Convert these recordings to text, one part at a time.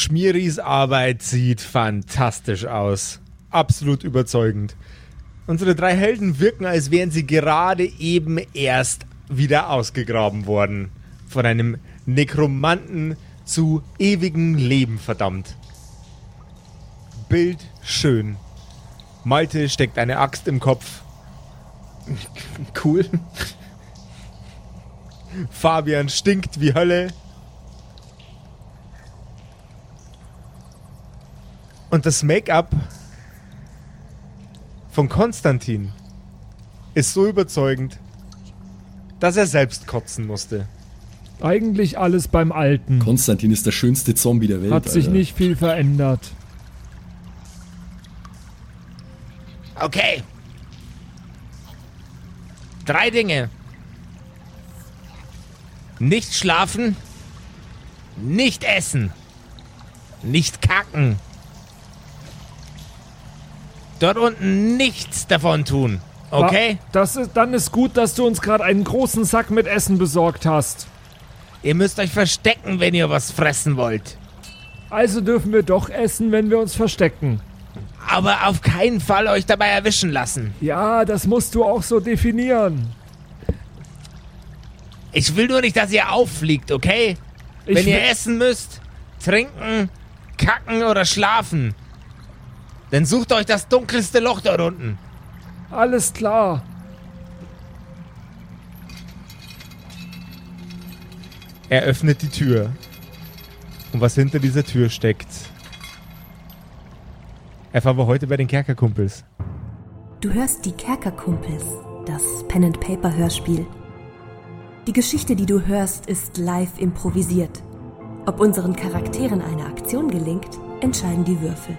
Schmieris Arbeit sieht fantastisch aus. Absolut überzeugend. Unsere drei Helden wirken, als wären sie gerade eben erst wieder ausgegraben worden. Von einem Nekromanten zu ewigem Leben verdammt. Bild schön. Malte steckt eine Axt im Kopf. Cool. Fabian stinkt wie Hölle. Und das Make-up von Konstantin ist so überzeugend, dass er selbst kotzen musste. Eigentlich alles beim Alten. Konstantin ist der schönste Zombie der Welt. Hat sich Alter. nicht viel verändert. Okay. Drei Dinge. Nicht schlafen, nicht essen, nicht kacken. Dort unten nichts davon tun. Okay? Das ist, dann ist gut, dass du uns gerade einen großen Sack mit Essen besorgt hast. Ihr müsst euch verstecken, wenn ihr was fressen wollt. Also dürfen wir doch essen, wenn wir uns verstecken. Aber auf keinen Fall euch dabei erwischen lassen. Ja, das musst du auch so definieren. Ich will nur nicht, dass ihr auffliegt, okay? Ich Wenn ihr essen müsst, trinken, kacken oder schlafen, dann sucht euch das dunkelste Loch dort unten. Alles klar. Er öffnet die Tür. Und was hinter dieser Tür steckt, erfahren wir heute bei den Kerkerkumpels. Du hörst die Kerkerkumpels, das Pen and Paper Hörspiel. Die Geschichte, die du hörst, ist live improvisiert. Ob unseren Charakteren eine Aktion gelingt, entscheiden die Würfel.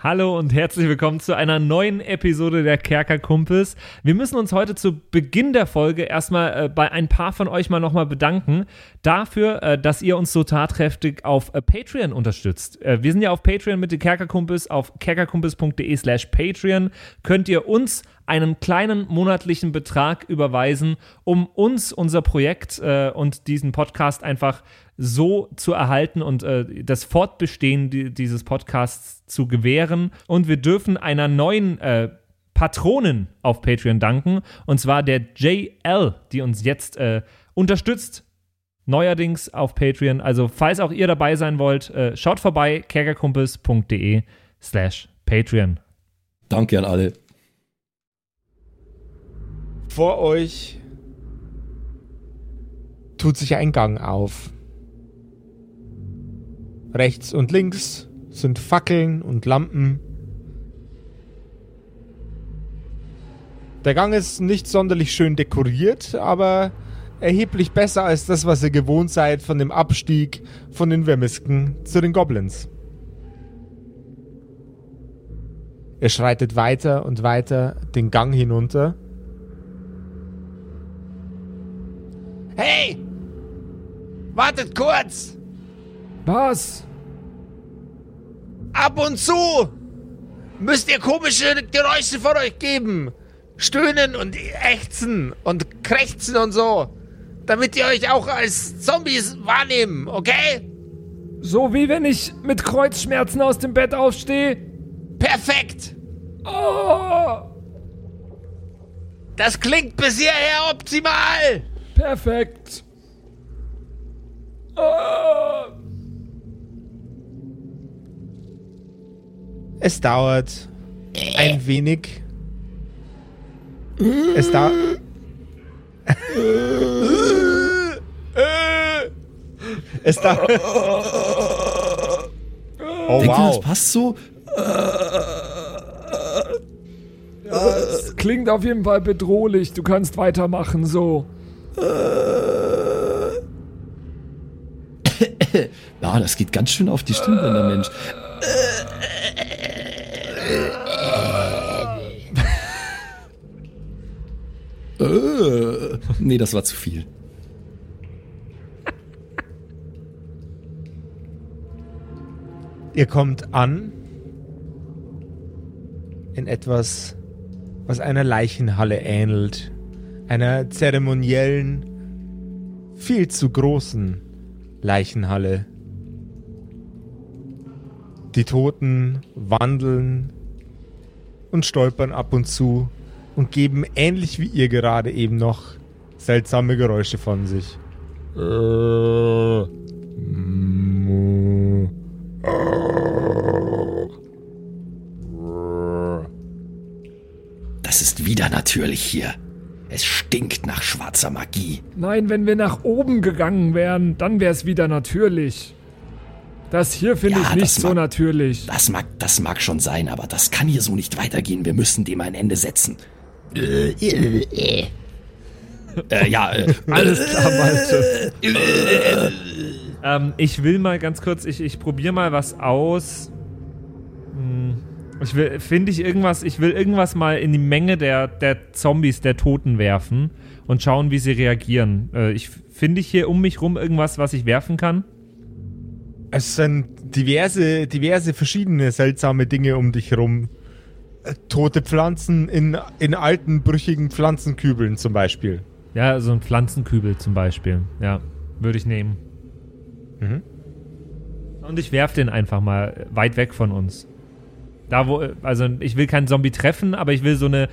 Hallo und herzlich willkommen zu einer neuen Episode der Kerkerkumpels. Wir müssen uns heute zu Beginn der Folge erstmal äh, bei ein paar von euch mal nochmal bedanken dafür, äh, dass ihr uns so tatkräftig auf äh, Patreon unterstützt. Äh, wir sind ja auf Patreon mit den Kerkerkumpels. Auf kerkerkumpels.de slash Patreon könnt ihr uns einen kleinen monatlichen Betrag überweisen, um uns unser Projekt äh, und diesen Podcast einfach so zu erhalten und äh, das Fortbestehen di dieses Podcasts zu gewähren. Und wir dürfen einer neuen äh, Patronin auf Patreon danken, und zwar der JL, die uns jetzt äh, unterstützt. Neuerdings auf Patreon. Also, falls auch ihr dabei sein wollt, äh, schaut vorbei, kerkerkumpels.de slash Patreon. Danke an alle. Vor euch tut sich ein Gang auf. Rechts und links sind Fackeln und Lampen. Der Gang ist nicht sonderlich schön dekoriert, aber erheblich besser als das, was ihr gewohnt seid von dem Abstieg von den Vermisken zu den Goblins. Ihr schreitet weiter und weiter den Gang hinunter. Hey! Wartet kurz! Was? Ab und zu müsst ihr komische Geräusche von euch geben. Stöhnen und ächzen und krächzen und so. Damit ihr euch auch als Zombies wahrnehmen, okay? So wie wenn ich mit Kreuzschmerzen aus dem Bett aufstehe? Perfekt! Oh, Das klingt bis hierher optimal! perfekt. Oh. Es dauert ein wenig. Es dauert. es dauert. Oh Denkt ihr, das wow. passt so? Das klingt auf jeden Fall bedrohlich. Du kannst weitermachen so. Ja, das geht ganz schön auf die Stimmbänder, Mensch. Äh, nee, das war zu viel. Ihr kommt an in etwas, was einer Leichenhalle ähnelt. Einer zeremoniellen, viel zu großen Leichenhalle. Die Toten wandeln und stolpern ab und zu und geben ähnlich wie ihr gerade eben noch seltsame Geräusche von sich. Das ist wieder natürlich hier. Es stinkt nach schwarzer Magie. Nein, wenn wir nach oben gegangen wären, dann wäre es wieder natürlich. Das hier finde Ja, ich nicht das so mag- natürlich. Das mag, das mag schon sein, aber das kann hier so nicht weitergehen. Wir müssen dem ein Ende setzen. Äh, äh, äh. Äh, ja, äh, Alles klar, Malte. ähm, ich will mal ganz kurz, ich, ich probiere mal was aus. Hm, Ich will, finde ich irgendwas, ich will irgendwas mal in die Menge der, der Zombies, der Toten werfen und schauen, wie sie reagieren. Äh, ich finde ich hier um mich rum irgendwas, was ich werfen kann. Es sind diverse, diverse verschiedene seltsame Dinge um dich herum. Äh, Tote Pflanzen in, in alten, brüchigen Pflanzenkübeln zum Beispiel. Ja, so ein Pflanzenkübel zum Beispiel. Ja, würde ich nehmen. Mhm. Und ich werf den einfach mal weit weg von uns. Da wo, also ich will keinen Zombie treffen, aber ich will so eine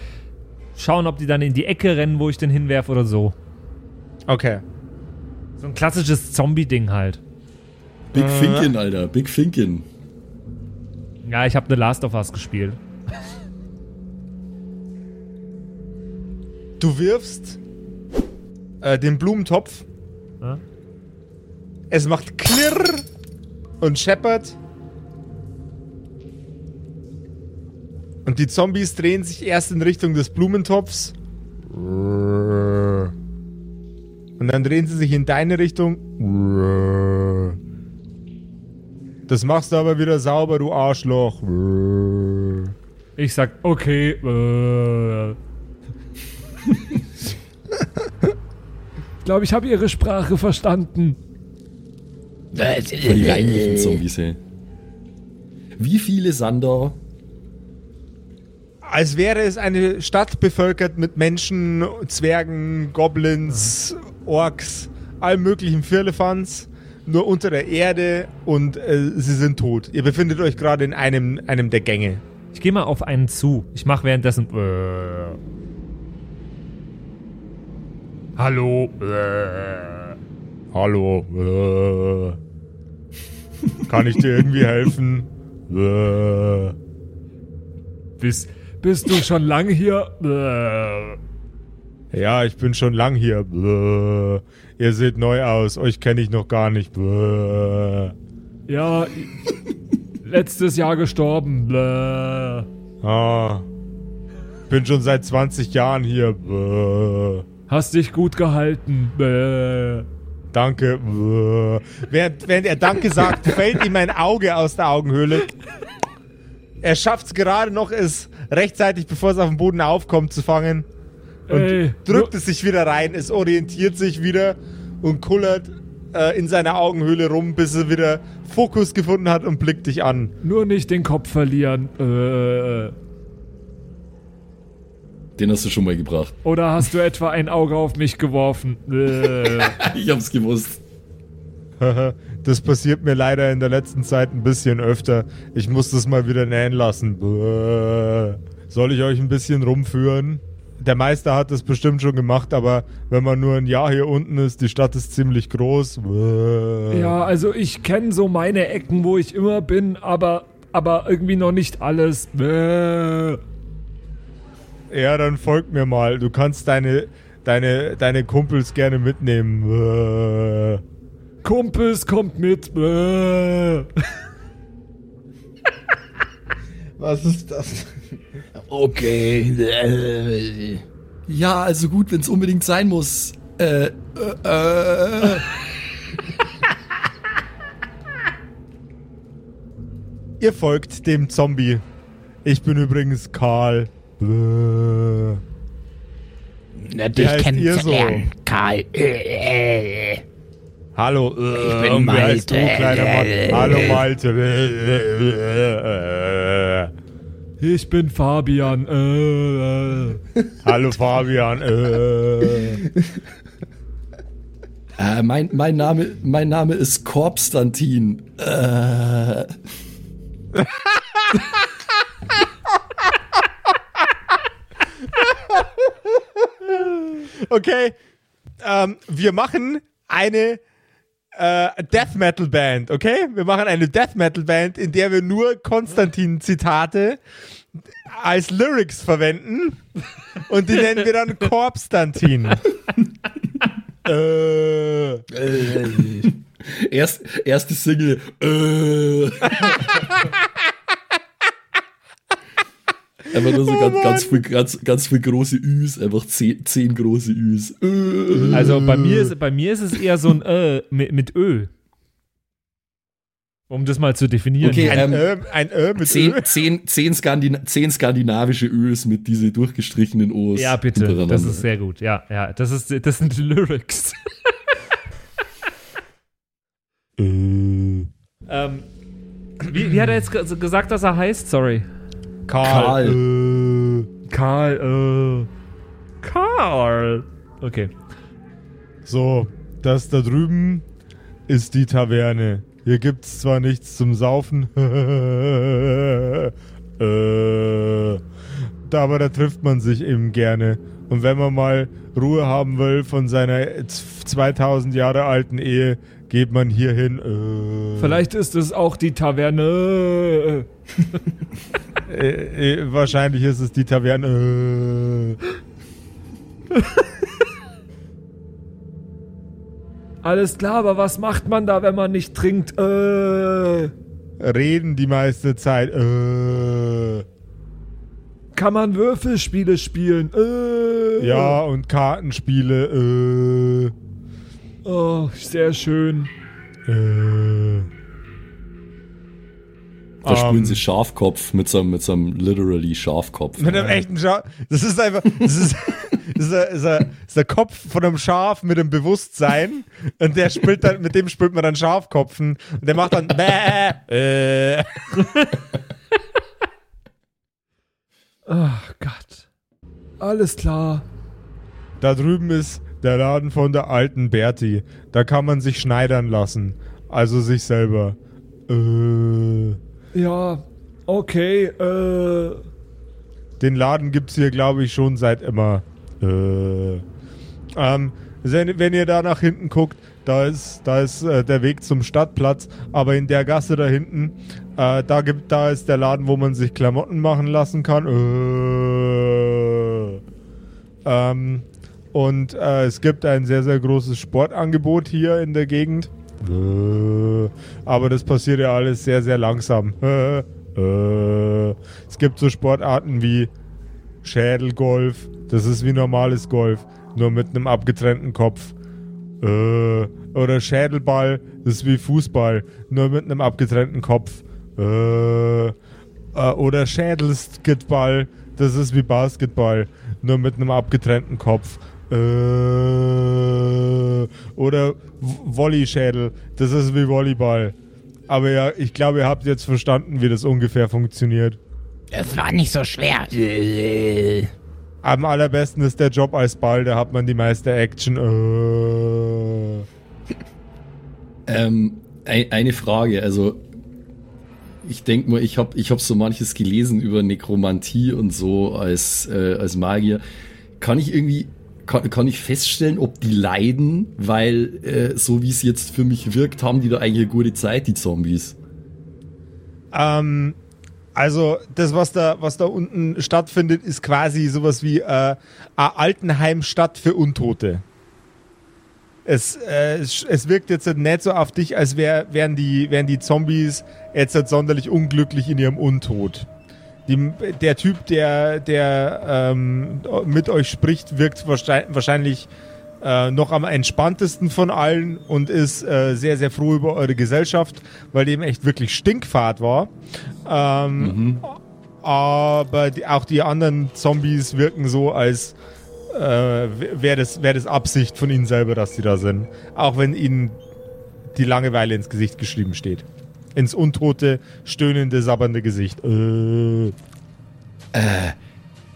schauen, ob die dann in die Ecke rennen, wo ich den hinwerf oder so. Okay. So ein klassisches Zombie-Ding halt. Big Finken, Alter. Big Finken. Ja, ich habe eine Last of Us gespielt. Du wirfst äh, den Blumentopf. Ja. Es macht klirr und scheppert. Und die Zombies drehen sich erst in Richtung des Blumentopfs. Und dann drehen sie sich in deine Richtung. Das machst du aber wieder sauber, du Arschloch. Ich sag, okay, äh. Ich glaube, ich habe ihre Sprache verstanden. Die reinlichen Zombies, ey. Wie viele Sander? Als wäre es eine Stadt bevölkert mit Menschen, Zwergen, Goblins, Orks, allem möglichen Firlefanz, nur unter der Erde und äh, sie sind tot. Ihr befindet euch gerade in einem, einem der Gänge. Ich gehe mal auf einen zu. Ich mache währenddessen. Äh. Hallo. Äh. Hallo. Äh. Kann ich dir irgendwie helfen? Äh. Bist, bist du schon lange hier? Äh. Ja, ich bin schon lang hier. Äh. Ihr seht neu aus. Euch kenne ich noch gar nicht. Äh. Ja, letztes Jahr gestorben. Bläh. Ah. Bin schon seit 20 Jahren hier. Äh. Hast dich gut gehalten. Bläh. Danke. Äh. Während, während er Danke sagt, fällt ihm ein Auge aus der Augenhöhle. Er schafft es gerade noch, es rechtzeitig, bevor es auf dem Boden aufkommt, zu fangen. Und Ey, drückt es sich wieder rein. Es orientiert sich wieder und kullert äh, in seiner Augenhöhle rum, bis er wieder Fokus gefunden hat und blickt dich an. Nur nicht den Kopf verlieren. Äh. Den hast du schon mal gebracht. Oder hast du etwa ein Auge auf mich geworfen? Äh. Ich hab's gewusst. das passiert mir leider in der letzten Zeit ein bisschen öfter. Ich muss das mal wieder nähen lassen. Bäh. Soll ich euch ein bisschen rumführen? Der Meister hat das bestimmt schon gemacht, aber wenn man nur ein Jahr hier unten ist, die Stadt ist ziemlich groß. Bäh. Ja, also ich kenne so meine Ecken, wo ich immer bin, aber, aber irgendwie noch nicht alles. Ja, dann folgt mir mal. Du kannst deine, deine, deine Kumpels gerne mitnehmen. Kumpels kommt mit. Was ist das? Okay. Ja, also gut, wenn es unbedingt sein muss. Äh, äh, äh. Ihr folgt dem Zombie. Ich bin übrigens Karl. Nett, Wie dich ihr so? kennenzulernen, Karl. Äh, äh. Hallo, äh, bin heißt du, Malte. kleiner Mann? Hallo, Malte. Ich bin Fabian. Hallo Fabian. Mein, mein, Name, mein Name ist Korpstantin. Äh, Okay, ähm, wir machen eine äh, Death Metal Band, okay? Wir machen eine Death Metal Band, in der wir nur Konstantin-Zitate als Lyrics verwenden und die nennen wir dann Korpstantin. äh, äh, erst, erste Single. Äh. Einfach nur so Oh ganz, ganz, viel, ganz, ganz viel große Üs, einfach zehn, zehn große Üs. Äh. Also bei mir, ist, bei mir ist es eher so ein Äh mit, mit Ö. Um das mal zu definieren. Okay, ein Ähm, Ö, ein Ö mit Zehn, Ö. zehn, zehn, Skandina zehn skandinavische Ös mit diese durchgestrichenen O's. Ja, bitte. Das ist sehr gut. Ja, ja. Das, ist, das sind die Lyrics. ähm, wie, wie hat er jetzt ge- gesagt, dass er heißt? Sorry. Karl. Äh. Karl, äh. Karl. Okay. So, das da drüben ist die Taverne. Hier gibt's zwar nichts zum Saufen, äh, aber da trifft man sich eben gerne. Und wenn man mal Ruhe haben will von seiner z- 2000 Jahre alten Ehe, geht man hier hin. Äh, Vielleicht ist es auch die Taverne. äh, äh, wahrscheinlich ist es die Taverne. Äh, Alles klar, aber was macht man da, wenn man nicht trinkt? Äh. reden die meiste Zeit. Äh, Kann man Würfelspiele spielen? Äh. ja, und Kartenspiele. Äh, Oh, sehr schön. Äh, Da spielen Ähm. sie Schafkopf mit so, einem- mit so einem literally Schafkopf. mit einem echten Schaf. Das ist einfach. Das ist, das ist, der, ist, der, ist der Kopf von einem Schaf mit einem Bewusstsein. Und der spielt dann, mit dem spielt man dann Schafkopfen. Und der macht dann. Bäh, äh. Ach Gott. Alles klar. Da drüben ist der Laden von der alten Berti. Da kann man sich schneidern lassen. Also sich selber. Äh. Ja, okay, äh. Den Laden gibt's hier, glaube ich, schon seit immer. Äh, ähm, wenn, wenn ihr da nach hinten guckt, da ist, da ist äh, der Weg zum Stadtplatz, aber in der Gasse da hinten, äh, da gibt, da ist der Laden, wo man sich Klamotten machen lassen kann. Äh, ähm, und äh, es gibt ein sehr, sehr großes Sportangebot hier in der Gegend. Äh, aber das passiert ja alles sehr, sehr langsam. Äh, äh, es gibt so Sportarten wie Schädelgolf. Das ist wie normales Golf, nur mit einem abgetrennten Kopf. Oder Schädelball, das ist wie Fußball, nur mit einem abgetrennten Kopf. Oder Schädelskitball, das ist wie Basketball, nur mit einem abgetrennten Kopf. Äh, oder Volleyschädel, das ist wie Volleyball. Aber ja, ich glaube, ihr habt jetzt verstanden, wie das ungefähr funktioniert. Das war nicht so schwer. Am allerbesten ist der Job als Ball, da hat man die meiste Action. Äh. Ähm, ein, eine Frage, also ich denke mal, ich habe ich hab so manches gelesen über Nekromantie und so als, äh, als Magier. Kann ich irgendwie, kann, kann ich feststellen, ob die leiden, weil äh, so wie es jetzt für mich wirkt, haben die da eigentlich eine gute Zeit, die Zombies. Ähm, also das, was da, was da unten stattfindet, ist quasi sowas wie äh, eine Altenheimstadt für Untote. Es, äh, es, wirkt jetzt nicht so auf dich, als wär, wären, die, wären die Zombies jetzt nicht sonderlich unglücklich in ihrem Untod. Die, der Typ, der, der ähm, mit euch spricht, wirkt wahrscheinlich, äh, noch am entspanntesten von allen und ist äh, sehr, sehr froh über eure Gesellschaft, weil dem echt wirklich Stinkfahrt war. Ähm, Aber die, auch die anderen Zombies wirken so, als äh, wäre das, wär das Absicht von ihnen selber, dass sie da sind. Auch wenn ihnen die Langeweile ins Gesicht geschrieben steht. Ins untote, stöhnende, sabbernde Gesicht. Äh.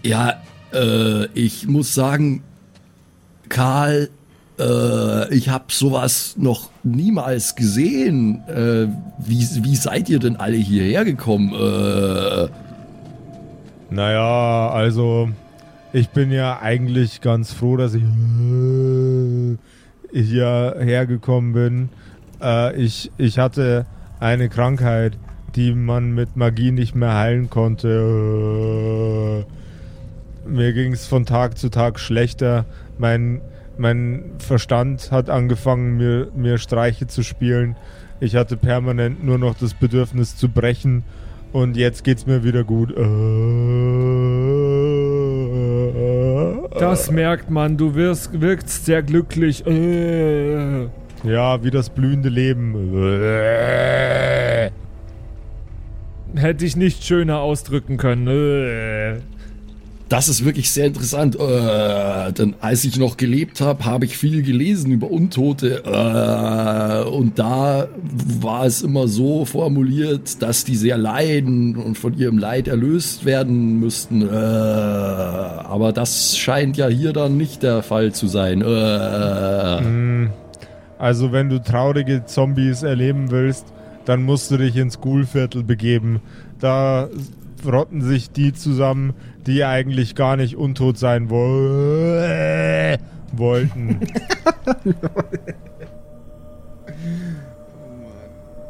Ja, äh, ich muss sagen, Karl, äh, ich habe sowas noch niemals gesehen. Äh, wie, wie seid ihr denn alle hierher gekommen? Äh, Naja, also ich bin ja eigentlich ganz froh, dass ich hierher gekommen bin. Äh, ich, ich hatte eine Krankheit, die man mit Magie nicht mehr heilen konnte. Äh, mir ging es von Tag zu Tag schlechter. Mein, mein Verstand hat angefangen, mir, mir Streiche zu spielen. Ich hatte permanent nur noch das Bedürfnis zu brechen. Und jetzt geht's mir wieder gut. Äh, Das merkt man, du wirst, wirkst sehr glücklich. Ja, wie das blühende Leben. Hätte ich nicht schöner ausdrücken können. Das ist wirklich sehr interessant. Äh, denn als ich noch gelebt habe, habe ich viel gelesen über Untote. Äh, und da war es immer so formuliert, dass die sehr leiden und von ihrem Leid erlöst werden müssten. Äh, aber das scheint ja hier dann nicht der Fall zu sein. Äh, Also, wenn du traurige Zombies erleben willst, dann musst du dich ins Ghoulviertel begeben. Da rotten sich die zusammen, die eigentlich gar nicht untot sein wo wollten.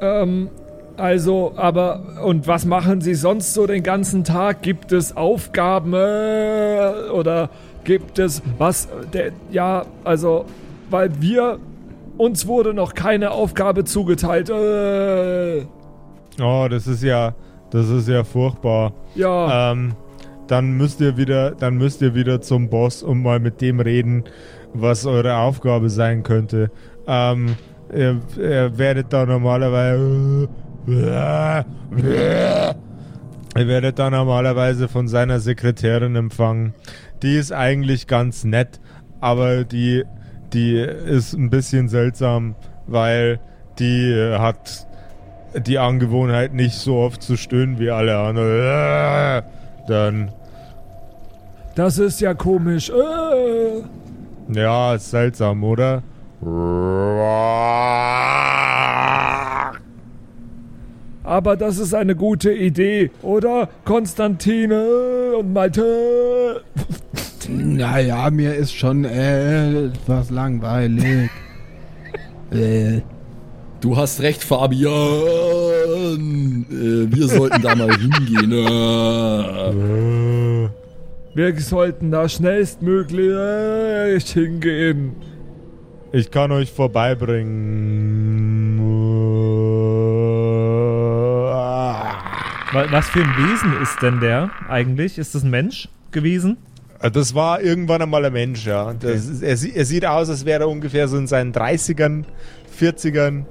Ähm, also, aber, und was machen Sie sonst so den ganzen Tag? Gibt es Aufgaben äh, oder gibt es was? Der, ja, also, weil wir, uns wurde noch keine Aufgabe zugeteilt. Äh, Oh, das ist ja, das ist ja furchtbar. ja, Ähm, dann müsst ihr wieder, dann müsst ihr wieder zum Boss und mal mit dem reden, was eure Aufgabe sein könnte. Ähm, ihr, ihr werdet da normalerweise, ihr werdet da normalerweise von seiner Sekretärin empfangen. Die ist eigentlich ganz nett, aber die, die ist ein bisschen seltsam, weil die äh, hat die Angewohnheit, nicht so oft zu stöhnen wie alle anderen. Dann, das ist ja komisch. Äh. ja, ist seltsam, oder? Aber das ist eine gute Idee, oder? Konstantine und Malte. Naja, mir ist schon äh, etwas langweilig. äh, du hast recht, Fabian. Äh, wir sollten da mal hingehen. Äh. Wir sollten da schnellstmöglich hingehen. Ich kann euch vorbeibringen. Wa- Was für ein Wesen ist denn der eigentlich? Ist das ein Mensch gewesen? Das war irgendwann einmal ein Mensch, ja. Das ist, er, er sieht aus, als wäre er ungefähr so in seinen 30ern, 40ern.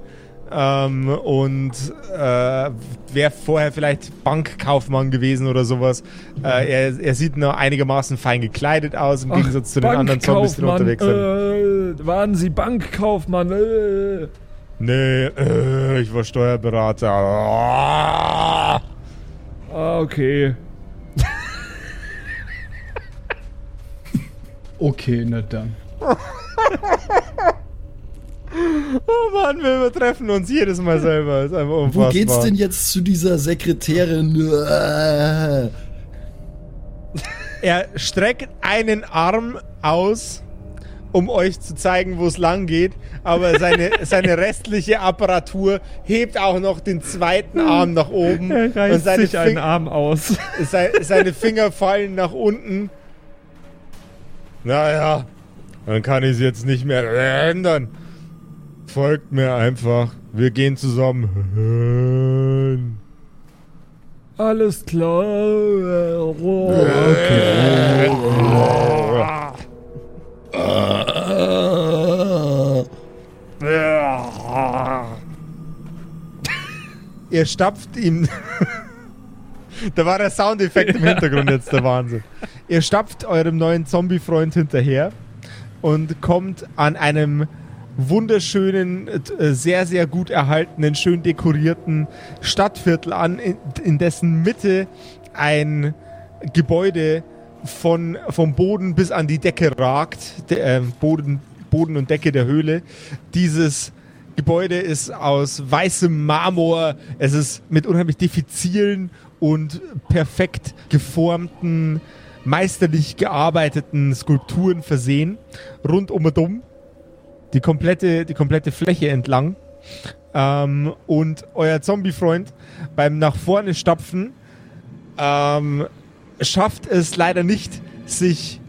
Ähm, und äh, wäre vorher vielleicht Bankkaufmann gewesen oder sowas. Äh, er, er sieht nur einigermaßen fein gekleidet aus, im Gegensatz zu den anderen Zombies, die unterwegs sind. Äh, waren Sie Bankkaufmann? Äh. Nee, äh, ich war Steuerberater. Ah, okay. Okay, na dann. Oh Mann, wir übertreffen uns jedes Mal selber. Ist einfach unfassbar. Wo geht's denn jetzt zu dieser Sekretärin? Er streckt einen Arm aus, um euch zu zeigen, wo es lang geht, aber seine, seine restliche Apparatur hebt auch noch den zweiten Arm nach oben Er reißt und seine, sich einen Arm aus. sei- seine Finger fallen nach unten. Naja, dann kann ich es jetzt nicht mehr ändern. Folgt mir einfach. Wir gehen zusammen. Alles klar. Ihr stapft ihm. da war der Soundeffekt im Hintergrund jetzt der Wahnsinn. Ihr stapft eurem neuen Zombie-Freund hinterher und kommt an einem wunderschönen, äh, sehr, sehr gut erhaltenen, schön dekorierten Stadtviertel an, in, dessen Mitte ein Gebäude von, vom Boden bis an die Decke ragt. De, äh, Boden, Boden und Decke der Höhle. Dieses Gebäude ist aus weißem Marmor. Es ist mit unheimlich diffizilen und perfekt geformten, meisterlich gearbeiteten Skulpturen versehen. Rund um und um. Die komplette, die komplette Fläche entlang. Ähm, und euer Zombie-Freund beim nach vorne stapfen ähm, schafft es leider nicht, sich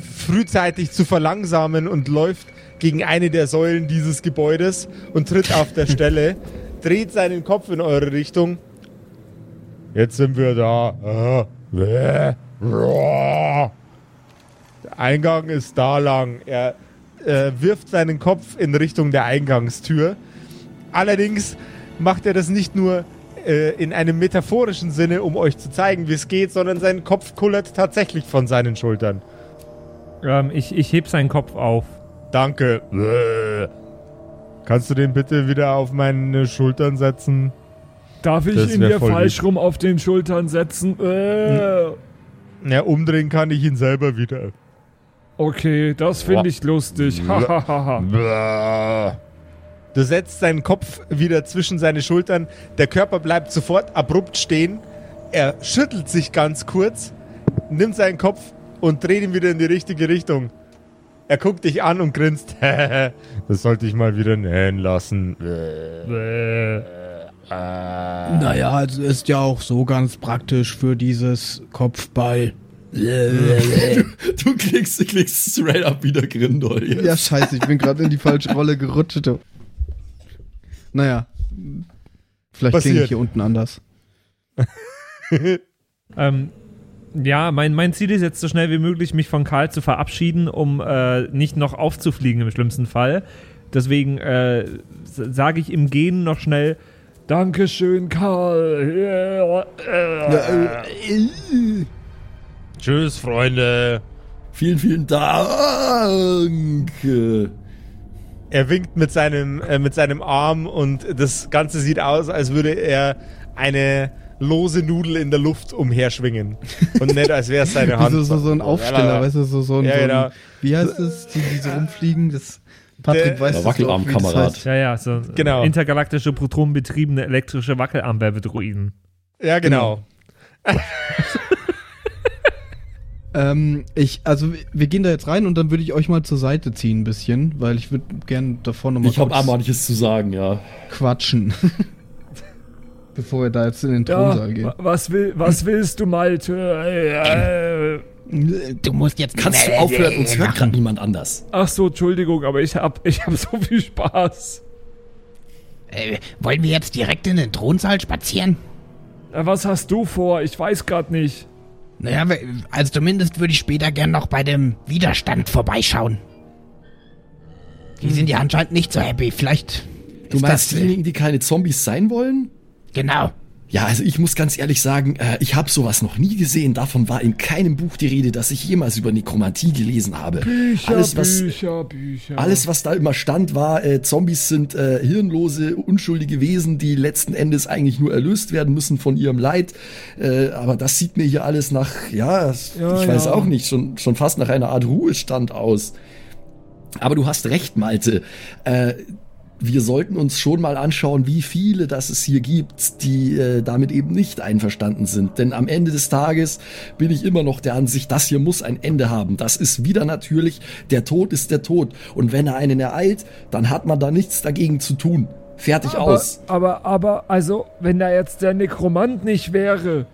frühzeitig zu verlangsamen und läuft gegen eine der Säulen dieses Gebäudes und tritt auf der Stelle, dreht seinen Kopf in eure Richtung. Jetzt sind wir da. Ah. Der Eingang ist da lang. Er äh, wirft seinen Kopf in Richtung der Eingangstür. Allerdings macht er das nicht nur äh, in einem metaphorischen Sinne, um euch zu zeigen, wie es geht, sondern sein Kopf kullert tatsächlich von seinen Schultern. Ähm, ich, ich heb seinen Kopf auf. Danke. Bäh. Kannst du den bitte wieder auf meine Schultern setzen? Darf ich ihn dir falsch lieb. rum auf den Schultern setzen? Äh. Ja, umdrehen kann ich ihn selber wieder. Okay, das finde ich lustig. Hahaha. Bäh. Du setzt seinen Kopf wieder zwischen seine Schultern. Der Körper bleibt sofort abrupt stehen. Er schüttelt sich ganz kurz, nimmt seinen Kopf und dreht ihn wieder in die richtige Richtung. Er guckt dich an und grinst. das sollte ich mal wieder nähen lassen. Bäh. Naja, also ist ja auch so ganz praktisch für dieses Kopfball. Du kriegst, du kriegst straight up wieder Grindel jetzt. Ja, scheiße, ich bin gerade in die falsche Rolle gerutscht. du. Naja, vielleicht klinge ich hier unten anders. Ähm, ja, mein, mein Ziel ist jetzt so schnell wie möglich, mich von Karl zu verabschieden, um äh, nicht noch aufzufliegen im schlimmsten Fall. Deswegen äh, sage ich im Gehen noch schnell, Dankeschön, Karl. Ja, äh. Tschüss, Freunde. Vielen, vielen Dank. Er winkt mit seinem, äh, mit seinem Arm und das Ganze sieht aus, als würde er eine lose Nudel in der Luft umherschwingen. Und nicht, als wäre es seine Hand. So, so, so ein Aufsteller, weißt du, so, so ein, Ja, so ein genau. wie heißt das, die, die so rumfliegen? Das Patrick Der- weiß Der das Wackelarmkamerad. heißt. ja, ja, so Genau. intergalaktische protonenbetriebene elektrische Wackelarmwerbedruiden. Ja, genau. Ähm, ich, also wir gehen da jetzt rein und dann würde ich euch mal zur Seite ziehen ein bisschen, weil ich würde gern davor nochmal Ich habe auch manches zu sagen, ja. quatschen. Bevor wir da jetzt in den Thronsaal Ja, gehen. wa- was, will, was willst du, Malte? Du musst jetzt Kannst du aufhören? Uns hört gerade niemand anders. Ach so, Entschuldigung, aber ich hab, ich hab so viel Spaß. Äh, wollen wir jetzt direkt in den Thronsaal spazieren? Was hast du vor? Ich weiß grad nicht. Naja, also zumindest würde ich später gern noch bei dem Widerstand vorbeischauen. Die sind ja anscheinend nicht so happy. Vielleicht. Du ist meinst das, äh, diejenigen, die keine Zombies sein wollen? Genau. Ja, also ich muss ganz ehrlich sagen, äh, ich habe sowas noch nie gesehen. Davon war in keinem Buch die Rede, dass ich jemals über Nekromantie gelesen habe. Bücher, alles, was, Bücher, Bücher. alles, was da immer stand, war, äh, Zombies sind äh, hirnlose, unschuldige Wesen, die letzten Endes eigentlich nur erlöst werden müssen von ihrem Leid. Äh, aber das sieht mir hier alles nach, ja, Ja, ich weiß ja. auch nicht, schon, schon fast nach einer Art Ruhestand aus. Aber du hast recht, Malte. Äh, wir sollten uns schon mal anschauen, wie viele das es hier gibt, die äh, damit eben nicht einverstanden sind. Denn am Ende des Tages bin ich immer noch der Ansicht, das hier muss ein Ende haben. Das ist wieder natürlich, der Tod ist der Tod. Und wenn er einen ereilt, dann hat man da nichts dagegen zu tun. Fertig aber, aus. aber, aber, also, wenn da jetzt der Nekromant nicht wäre,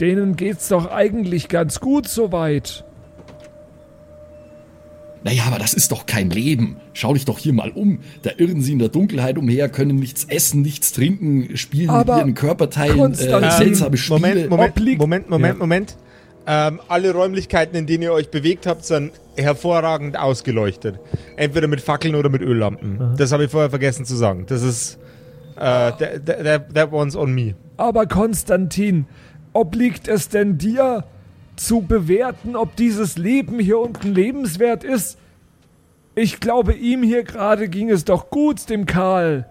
denen geht's doch eigentlich ganz gut soweit. Naja, aber das ist doch kein Leben. Schau dich doch hier mal um. Da irren sie in der Dunkelheit umher, können nichts essen, nichts trinken, spielen Aber mit ihren Körperteilen äh, Konstantin, seltsame Spiele. Moment, Moment, Moment, Moment, Ja. Moment. Ähm, alle Räumlichkeiten, in denen ihr euch bewegt habt, sind hervorragend ausgeleuchtet. Entweder mit Fackeln oder mit Öllampen. Das habe ich vorher vergessen zu sagen. Das ist äh, that, that, that one's on me. Aber Konstantin, obliegt es denn dir, zu bewerten, ob dieses Leben hier unten lebenswert ist? Ich glaube, ihm hier gerade ging es doch gut, dem Karl.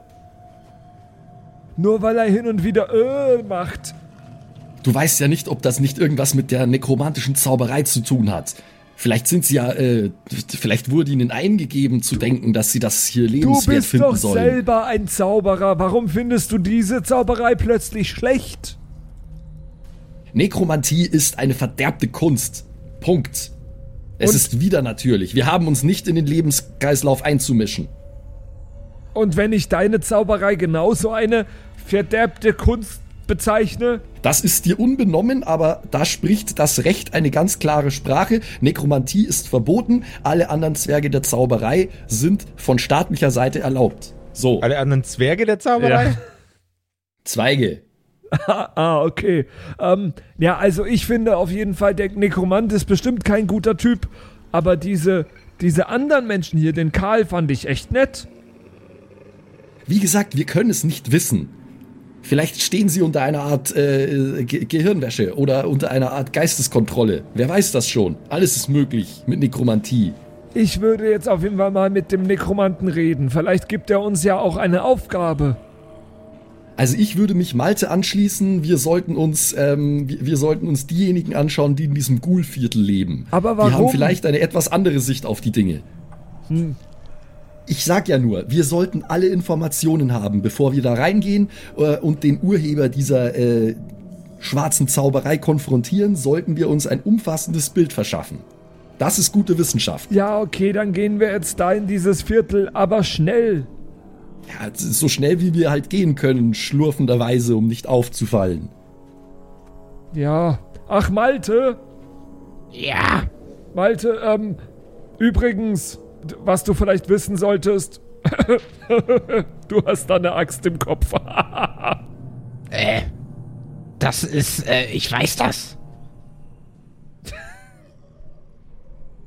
Nur weil er hin und wieder Öl macht. Du weißt ja nicht, ob das nicht irgendwas mit der nekromantischen Zauberei zu tun hat. Vielleicht sind sie ja, äh, vielleicht wurde ihnen eingegeben zu denken, dass sie das hier Du lebenswert bist finden doch sollen. selber ein Zauberer. Warum findest du diese Zauberei plötzlich schlecht? Nekromantie ist eine verderbte Kunst. Punkt. Es Und- ist wieder natürlich. Wir haben uns nicht in den Lebenskreislauf einzumischen. Und wenn ich deine Zauberei genauso eine verderbte Kunst bezeichne, Das ist dir unbenommen, aber da spricht das Recht eine ganz klare Sprache. Nekromantie ist verboten, alle anderen Zwerge der Zauberei sind von staatlicher Seite erlaubt. So, Alle anderen Zwerge der Zauberei? Ja. Zweige. Ah, okay. Ähm, ja, also ich finde auf jeden Fall, der Nekromant ist bestimmt kein guter Typ. Aber diese, diese anderen Menschen hier, den Karl fand ich echt nett. Wie gesagt, wir können es nicht wissen. Vielleicht stehen sie unter einer Art äh, Ge Gehirnwäsche oder unter einer Art Geisteskontrolle. Wer weiß das schon? Alles ist möglich mit Nekromantie. Ich würde jetzt auf jeden Fall mal mit dem Nekromanten reden. Vielleicht gibt er uns ja auch eine Aufgabe. Also ich würde mich Malte anschließen. Wir sollten uns, ähm, wir, wir sollten uns diejenigen anschauen, die in diesem Ghoul-Viertel leben. Aber Die haben warum? vielleicht eine etwas andere Sicht auf die Dinge. Ich sag ja nur, wir sollten alle Informationen haben, bevor wir da reingehen äh, und den Urheber dieser äh, schwarzen Zauberei konfrontieren, sollten wir uns ein umfassendes Bild verschaffen. Das ist gute Wissenschaft. Ja, okay, dann gehen wir jetzt da in dieses Viertel, aber schnell. Ja, so schnell wie wir halt gehen können, schlurfenderweise, um nicht aufzufallen. Ja. Ach, Malte. Ja, Malte, ähm, übrigens, was du vielleicht wissen solltest. du hast da eine Axt im Kopf. äh, das ist, äh, ich weiß das.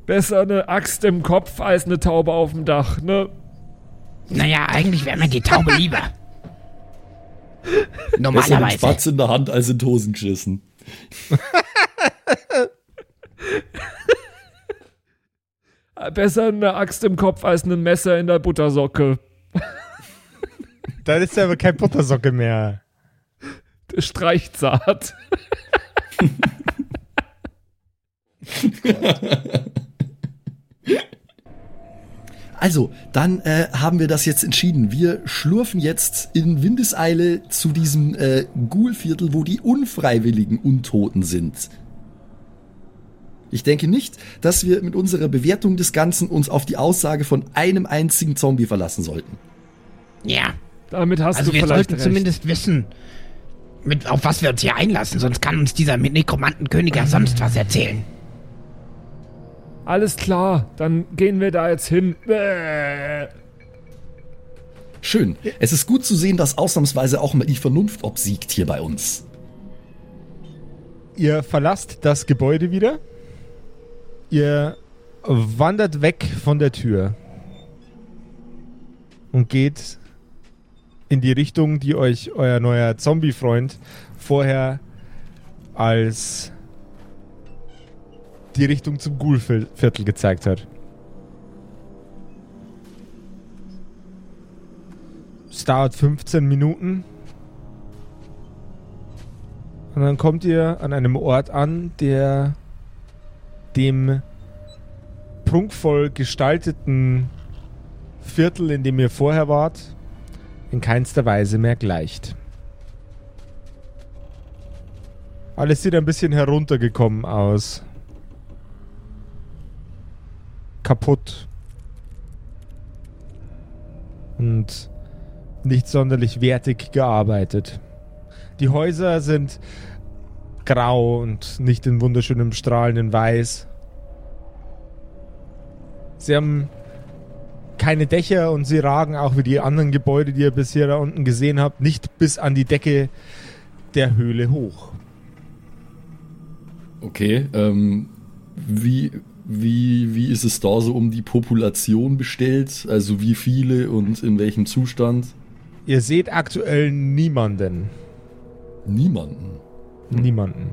Besser eine Axt im Kopf als eine Taube auf dem Dach, ne? Naja, eigentlich wäre mir die Taube lieber. Besser Normalerweise. Spatz in der Hand als in Hosen geschissen. Besser eine Axt im Kopf als ein Messer in der Buttersocke. Dann ist ja aber kein Buttersocke mehr. Streichzart. Also, dann äh, haben wir das jetzt entschieden. Wir schlurfen jetzt in Windeseile zu diesem äh, Ghoul-Viertel, wo die unfreiwilligen Untoten sind. Ich denke nicht, dass wir mit unserer Bewertung des Ganzen uns auf die Aussage von einem einzigen Zombie verlassen sollten. Ja, Damit hast also du wir vielleicht sollten recht. zumindest wissen, mit, auf was wir uns hier einlassen, sonst kann uns dieser Nekromantenkönig ja sonst was erzählen. Alles klar, dann gehen wir da jetzt hin. Äh. Schön. Es ist gut zu sehen, dass ausnahmsweise auch mal die Vernunft obsiegt hier bei uns. Ihr verlasst das Gebäude wieder. Ihr wandert weg von der Tür. Und geht in die Richtung, die euch euer neuer Zombie-Freund vorher als die Richtung zum Ghoul-Viertel gezeigt hat. Es dauert 15 Minuten. Und dann kommt ihr an einem Ort an, der dem prunkvoll gestalteten Viertel, in dem ihr vorher wart, in keinster Weise mehr gleicht. Alles sieht ein bisschen heruntergekommen aus. Kaputt. Und nicht sonderlich wertig gearbeitet. Die Häuser sind grau und nicht in wunderschönem strahlenden Weiß. Sie haben keine Dächer und sie ragen auch wie die anderen Gebäude, die ihr bisher da unten gesehen habt, nicht bis an die Decke der Höhle hoch. Okay, ähm, wie, wie, wie ist es da so um die Population bestellt? Also wie viele und in welchem Zustand? Ihr seht aktuell niemanden. Niemanden. Niemanden.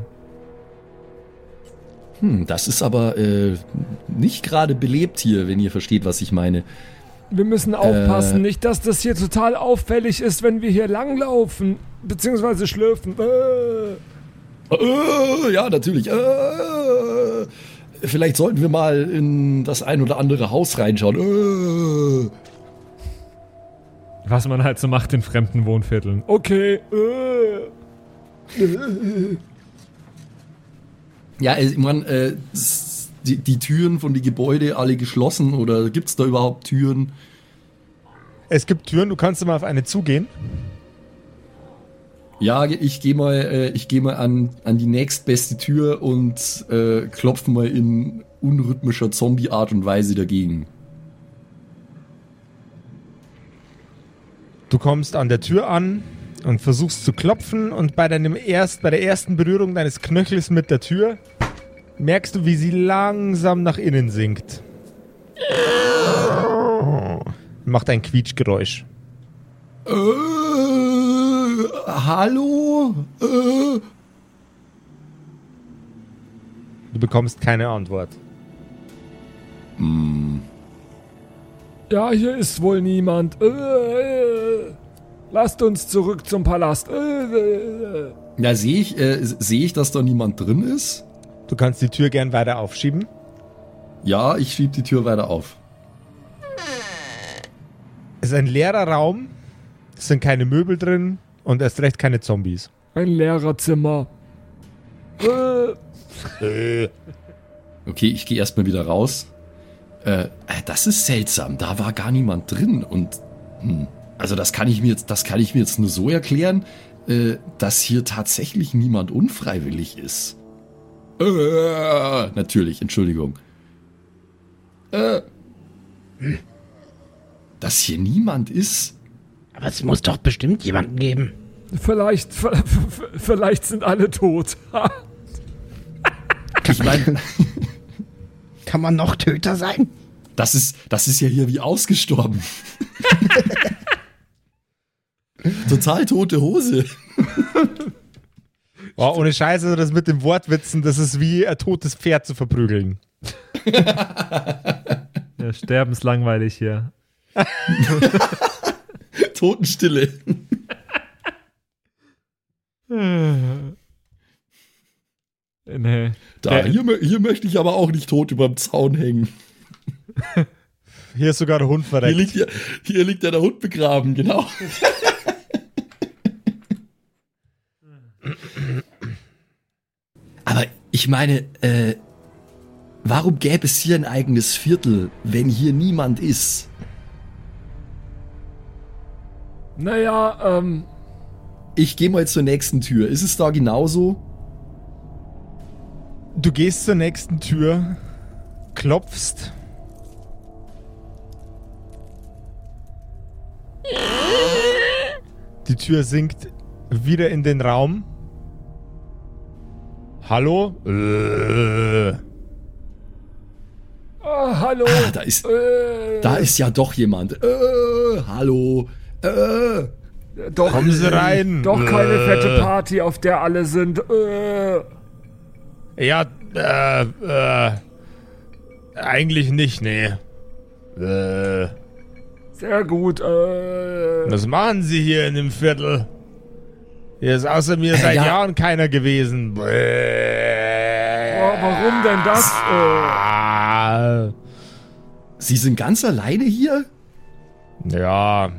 Hm, das ist aber äh, nicht gerade belebt hier, wenn ihr versteht, was ich meine. Wir müssen aufpassen, Äh. nicht, dass das hier total auffällig ist, wenn wir hier langlaufen, beziehungsweise schlürfen. Äh. Äh, ja, natürlich. Vielleicht sollten wir mal in das ein oder andere Haus reinschauen. Äh. Was man halt so macht in fremden Wohnvierteln. Okay. Äh. Ja, ich meine, äh, die, die Türen von die Gebäude alle geschlossen oder gibt's da überhaupt Türen? Es gibt Türen, du kannst mal auf eine zugehen. Ja, ich gehe mal, äh, ich gehe mal an, an die nächstbeste Tür und äh, klopfe mal in unrhythmischer Zombie-Art und Weise dagegen. Du kommst an der Tür an und versuchst zu klopfen und bei, deinem erst, bei der ersten Berührung deines Knöchels mit der Tür merkst du, wie sie langsam nach innen sinkt. Macht ein Quietschgeräusch. Äh, hallo? Äh, Du bekommst keine Antwort. Ja, hier ist wohl niemand. Äh, äh. Lasst uns zurück zum Palast. Äh, äh. ja, sehe ich, äh, sehe ich, dass da niemand drin ist? Du kannst die Tür gern weiter aufschieben. Ja, ich schieb die Tür weiter auf. Es ist ein leerer Raum. Es sind keine Möbel drin und erst recht keine Zombies. Ein Lehrerzimmer. Äh, Okay, ich gehe erstmal wieder raus. Äh, äh, das ist seltsam. Da war gar niemand drin und hm, also das kann ich mir jetzt, das kann ich mir jetzt nur so erklären, äh, dass hier tatsächlich niemand unfreiwillig ist. Äh, natürlich, Entschuldigung. Äh, dass hier niemand ist. Aber es muss doch bestimmt jemanden geben. vielleicht, vielleicht sind alle tot. Ich meine, Kann man noch Töter sein? das ist, das ist ja hier wie ausgestorben. Total tote Hose. Oh, ohne Scheiße, das mit dem Wortwitzen, das ist wie ein totes Pferd zu verprügeln. Ja, sterbenslangweilig hier. Totenstille. Nee. Da, Der- hier, hier möchte ich aber auch nicht tot über dem Zaun hängen. Hier ist sogar der Hund Hier verreckt. liegt, ja, hier liegt ja der Hund begraben, genau. aber ich meine, äh, warum gäbe es hier ein eigenes Viertel, wenn hier niemand ist? Naja, ähm, Ich gehe mal zur nächsten Tür. Ist es da genauso? Du gehst zur nächsten Tür, klopfst. Die Tür sinkt wieder in den Raum. Hallo? Äh. ah, hallo. Ah, da ist, Äh, da ist ja doch jemand. Äh, hallo. Äh. doch, Kommen Sie rein. doch keine Äh. fette Party, auf der alle sind. Äh, Ja, äh, äh. Eigentlich nicht, nee. Äh. sehr gut. Äh, Was machen Sie hier in dem Viertel? Hier ist außer mir seit ja. Jahren keiner gewesen. wa- warum denn das? Äh, Ah. Sie sind ganz alleine hier? Ja,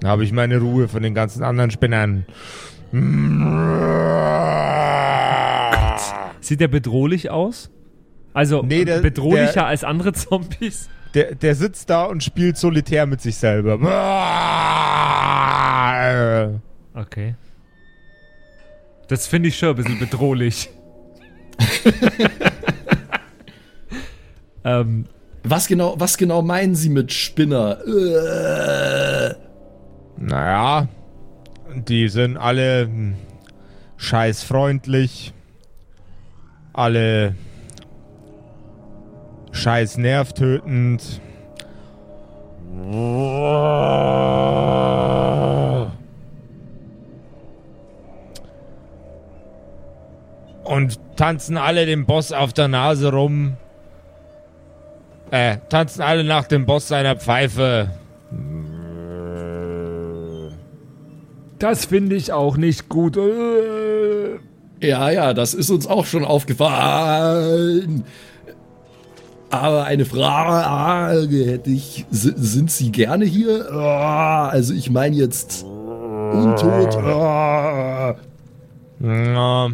da habe ich meine Ruhe von den ganzen anderen Spinnern. Sieht der bedrohlich aus? Also Nee, der- bedrohlicher der- als andere Zombies? Der, der sitzt da und spielt solitär mit sich selber. Okay. Das finde ich schon ein bisschen bedrohlich. ähm, Was genau, was genau meinen Sie mit Spinner? Naja, die sind alle scheißfreundlich. Alle scheiß nervtötend. Und tanzen alle dem Boss auf der Nase rum. Äh, tanzen alle nach dem Boss seiner Pfeife. Das finde ich auch nicht gut. Äh, Ja, ja, das ist uns auch schon aufgefallen. Aber eine Frage hätte ich. Sind Sie gerne hier? Ah, Also ich meine jetzt untot. Ah. Ja,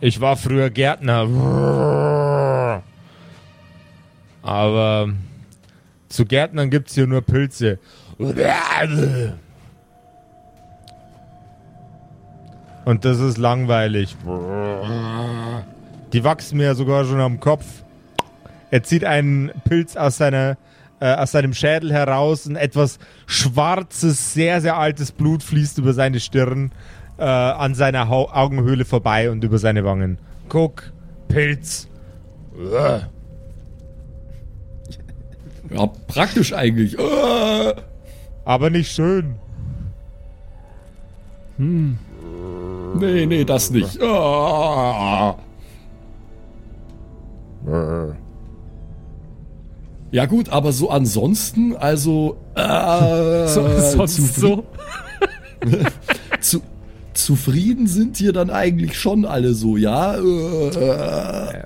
ich war früher Gärtner. Aber zu Gärtnern gibt's hier nur Pilze. Und das ist langweilig. Die wachsen mir ja sogar schon am Kopf. Er zieht einen Pilz aus, seiner, äh, aus seinem Schädel heraus. Ein etwas schwarzes, sehr, sehr altes Blut fließt über seine Stirn, äh, an seiner Hau Augenhöhle vorbei und über seine Wangen. Guck, Pilz. Uah. Ja, praktisch eigentlich. Aber nicht schön. Nee, nee, das nicht. Ah. Ja gut, aber so ansonsten, also äh, So, sonst so. zu, zufrieden sind hier dann eigentlich schon alle so, ja? Äh,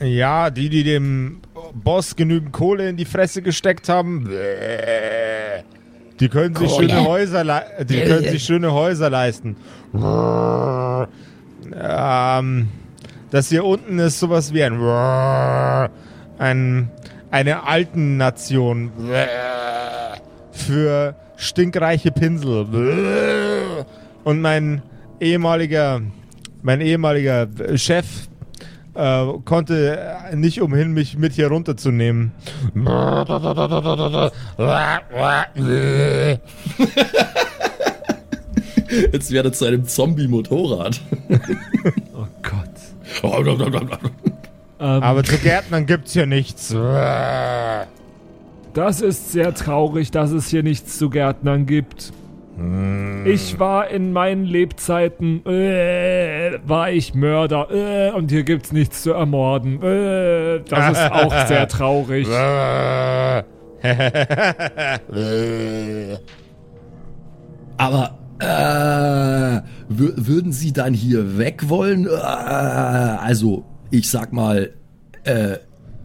Äh, Ja, die, die dem Boss genügend Kohle in die Fresse gesteckt haben, äh, die können sich Kohle. schöne Häuser, die können sich schöne Häuser leisten. Ähm, das hier unten ist sowas wie ein, ein eine alten Nation für stinkreiche Pinsel. Und mein ehemaliger, mein ehemaliger Chef äh, konnte nicht umhin, mich mit hier runterzunehmen. jetzt wäre zu einem Zombie-Motorrad. Oh Gott. Ähm, Aber zu Gärtnern gibt's hier nichts. Das ist sehr traurig, dass es hier nichts zu Gärtnern gibt. Ich war in meinen Lebzeiten, äh, war ich Mörder äh, und hier gibt's nichts zu ermorden. Äh, das ist auch sehr traurig. Aber äh, wür- würden Sie dann hier weg wollen? Äh, also, ich sag mal, äh,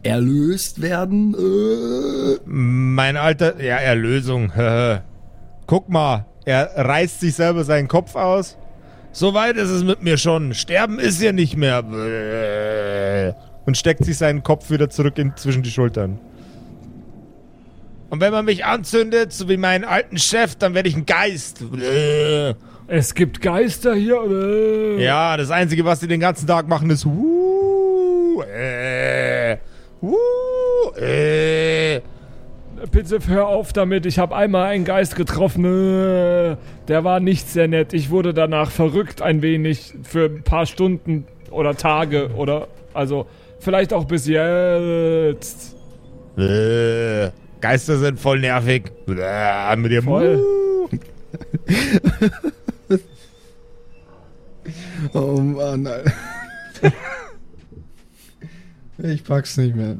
erlöst werden? Äh, mein alter, ja, Erlösung. Guck mal, er reißt sich selber seinen Kopf aus. So weit ist es mit mir schon. Sterben ist hier nicht mehr. Und steckt sich seinen Kopf wieder zurück in, zwischen die Schultern. Und wenn man mich anzündet, so wie meinen alten Chef, dann werde ich ein Geist. Es gibt Geister hier. Äh. Ja, das Einzige, was die den ganzen Tag machen, ist uh, äh, uh, äh. Bitte hör auf damit. Ich habe einmal einen Geist getroffen. Äh, Der war nicht sehr nett. Ich wurde danach verrückt ein wenig für ein paar Stunden oder Tage oder also vielleicht auch bis jetzt. Äh, Geister sind voll nervig. Äh, mit ihrem Voll. Oh Mann, Alter. Ich pack's nicht mehr.